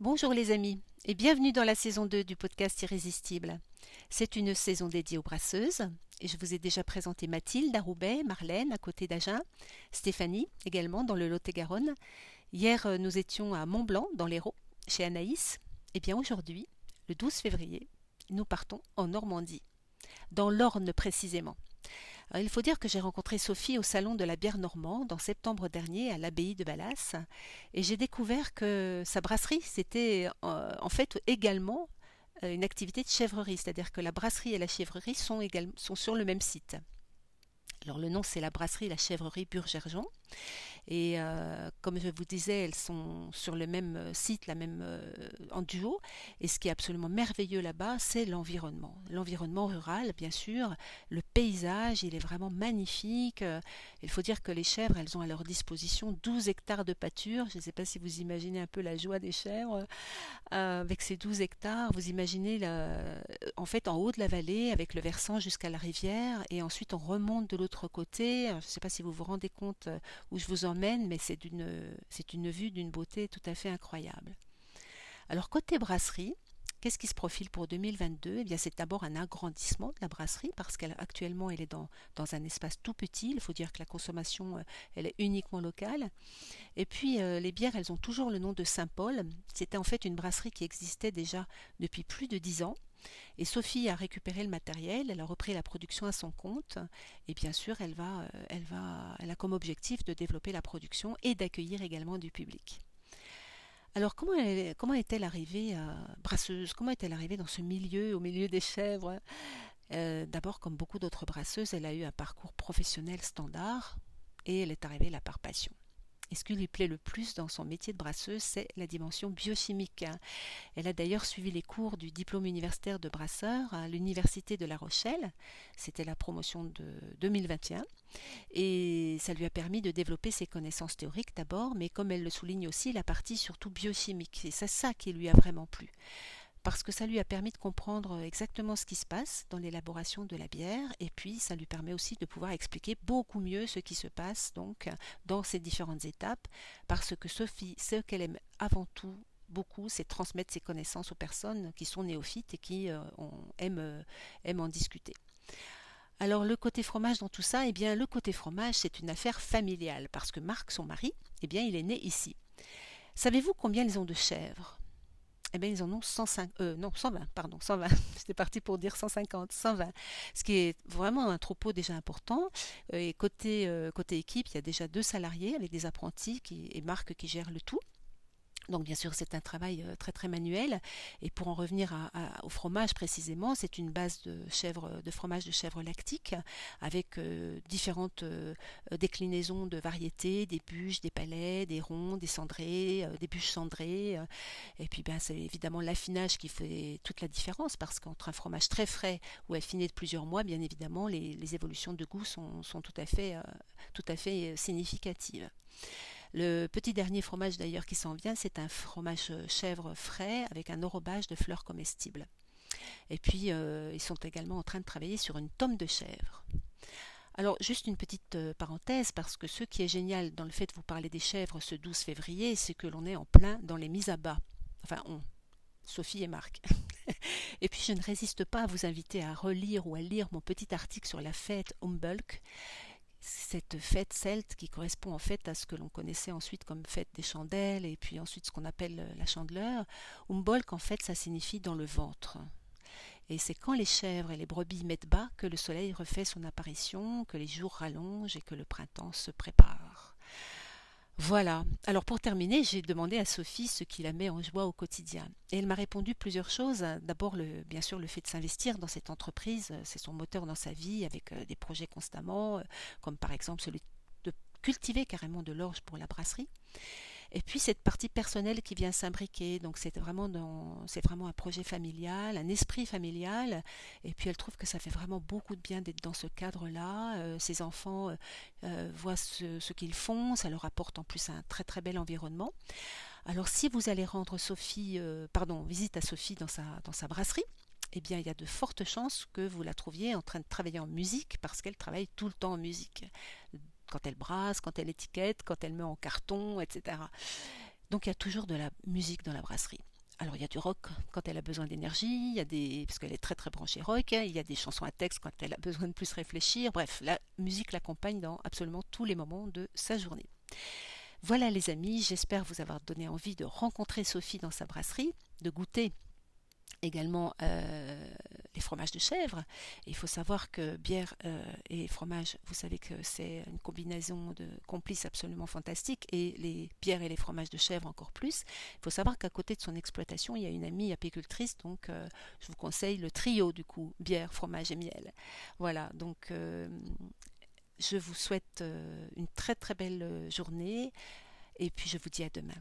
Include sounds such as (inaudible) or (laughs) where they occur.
Bonjour les amis et bienvenue dans la saison 2 du podcast Irrésistible. C'est une saison dédiée aux brasseuses et je vous ai déjà présenté Mathilde à Roubaix, Marlène à côté d'Agen, Stéphanie également dans le Lot-et-Garonne. Hier euh, nous étions à Mont-Blanc dans l'Hérault chez Anaïs. Et bien aujourd'hui, le 12 février, nous partons en Normandie, dans l'Orne précisément il faut dire que j'ai rencontré Sophie au salon de la bière normande en septembre dernier à l'abbaye de Ballas et j'ai découvert que sa brasserie c'était euh, en fait également euh, une activité de chèvrerie, c'est-à-dire que la brasserie et la chèvrerie sont, sont sur le même site. Alors le nom c'est la brasserie La Chèvrerie Burgergeon et euh, comme je vous disais, elles sont sur le même euh, site, la même euh, en duo. Et ce qui est absolument merveilleux là-bas, c'est l'environnement. L'environnement rural, bien sûr. Le paysage, il est vraiment magnifique. Il faut dire que les chèvres, elles ont à leur disposition 12 hectares de pâture. Je ne sais pas si vous imaginez un peu la joie des chèvres avec ces 12 hectares. Vous imaginez en fait en haut de la vallée avec le versant jusqu'à la rivière et ensuite on remonte de l'autre côté. Je ne sais pas si vous vous rendez compte où je vous emmène mais c'est une, vue d'une beauté tout à fait incroyable. Alors côté brasserie, Qu'est-ce qui se profile pour 2022 Eh bien, c'est d'abord un agrandissement de la brasserie parce qu'actuellement, elle est dans, un espace tout petit. Il faut dire que la consommation, euh, elle est uniquement locale. Et puis, euh, les bières, elles ont toujours le nom de Saint-Paul. C'était en fait une brasserie qui existait déjà depuis plus de dix ans. Et Sophie a récupéré le matériel, elle a repris la production à son compte, et bien sûr, elle euh, a comme objectif de développer la production et d'accueillir également du public. Alors comment, est-elle arrivée à brasseuse? Comment est-elle arrivée dans ce milieu, au milieu des chèvres? Euh, D'abord, comme beaucoup d'autres brasseuses, elle a eu un parcours professionnel standard et elle est arrivée là par passion. Et ce qui lui plaît le plus dans son métier de brasseuse, c'est la dimension biochimique. Elle a d'ailleurs suivi les cours du diplôme universitaire de brasseur à l'Université de La Rochelle. C'était la promotion de 2021. Et ça lui a permis de développer ses connaissances théoriques d'abord, mais comme elle le souligne aussi, la partie surtout biochimique. C'est ça qui lui a vraiment plu parce que ça lui a permis de comprendre exactement ce qui se passe dans l'élaboration de la bière et puis ça lui permet aussi de pouvoir expliquer beaucoup mieux ce qui se passe donc dans ces différentes étapes parce que Sophie, ce qu'elle aime avant tout beaucoup, c'est transmettre ses connaissances aux personnes qui sont néophytes et qui euh, aiment, aiment en discuter. Alors le côté fromage dans tout ça, eh bien le côté fromage c'est une affaire familiale parce que Marc, son mari, eh bien il est né ici. Savez-vous combien ils ont de chèvres? Eh bien, ils en ont 105, euh, non, 120, pardon, 120. (laughs) J'étais parti pour dire 150, 120. Ce qui est vraiment un troupeau déjà important. Euh, et côté, euh, côté équipe, il y a déjà deux salariés avec des apprentis qui, et Marc qui gèrent le tout. Donc bien sûr c'est un travail euh, très très manuel. Et pour en revenir au fromage précisément c'est une base de fromage de chèvre lactique avec euh, différentes euh, déclinaisons de variétés des bûches des palais des ronds des cendrés des bûches cendrées et puis ben c'est évidemment l'affinage qui fait toute la différence parce qu'entre un fromage très frais ou affiné de plusieurs mois bien évidemment les, évolutions de goût sont, tout à fait significatives le petit dernier fromage d'ailleurs qui s'en vient, c'est un fromage euh, chèvre frais avec un enrobage de fleurs comestibles. Et puis, euh, ils sont également en train de travailler sur une tome de chèvre. Alors, juste une petite euh, parenthèse, parce que ce qui est génial dans le fait de vous parler des chèvres ce 12 février, c'est que l'on est en plein dans les mises à bas. Enfin, on, Sophie et Marc. (laughs) et puis, je ne résiste pas à vous inviter à relire ou à lire mon petit article sur la fête Humbulk, cette fête celte qui correspond en fait à ce que l'on connaissait ensuite comme fête des chandelles et puis ensuite ce qu'on appelle euh, la chandeleur. Umbolc en fait ça signifie dans le ventre. Et c'est quand les chèvres et les brebis mettent bas que le soleil refait son apparition, que les jours rallongent et que le printemps se prépare. Voilà. Alors pour terminer, j'ai demandé à Sophie ce qui la met en joie au quotidien. Et elle m'a répondu plusieurs choses. D'abord, bien sûr, le fait de s'investir dans cette entreprise, c'est son moteur dans sa vie, avec euh, des projets constamment, euh, comme par exemple celui de cultiver carrément de l'orge pour la brasserie. Et puis cette partie personnelle qui vient s'imbriquer, donc c'est vraiment c'est vraiment un projet familial, un esprit familial. Et puis elle trouve que ça fait vraiment beaucoup de bien d'être dans ce cadre-là. Euh, ses enfants euh, euh, voient ce, qu'ils font, ça leur apporte en plus un très très bel environnement. Alors si vous allez rendre Sophie, pardon, visite à Sophie dans sa dans sa brasserie, eh bien, il y a de fortes chances que vous la trouviez en train de travailler en musique parce qu'elle travaille tout le temps en musique quand elle brasse, quand elle étiquette, quand elle met en carton, etc. Donc il y a toujours de la musique dans la brasserie. Alors il y a du rock quand elle a besoin d'énergie, il y a des parce qu'elle est très très branchée rock, il y a des chansons à texte quand elle a besoin de plus réfléchir. Bref, la musique l'accompagne dans absolument tous les moments de sa journée. Voilà les amis, j'espère vous avoir donné envie de rencontrer Sophie dans sa brasserie, de goûter également euh, les fromages de chèvre. il faut savoir que bière euh, et fromage, vous savez que c'est une combinaison de complices absolument fantastique, et les bières et les fromages de chèvre encore plus. Il faut savoir qu'à côté de son exploitation, il y a une amie apicultrice, donc euh, je vous conseille le trio du coup, bière, fromage et miel. Voilà, donc je vous souhaite une très très belle journée, et puis je vous dis à demain.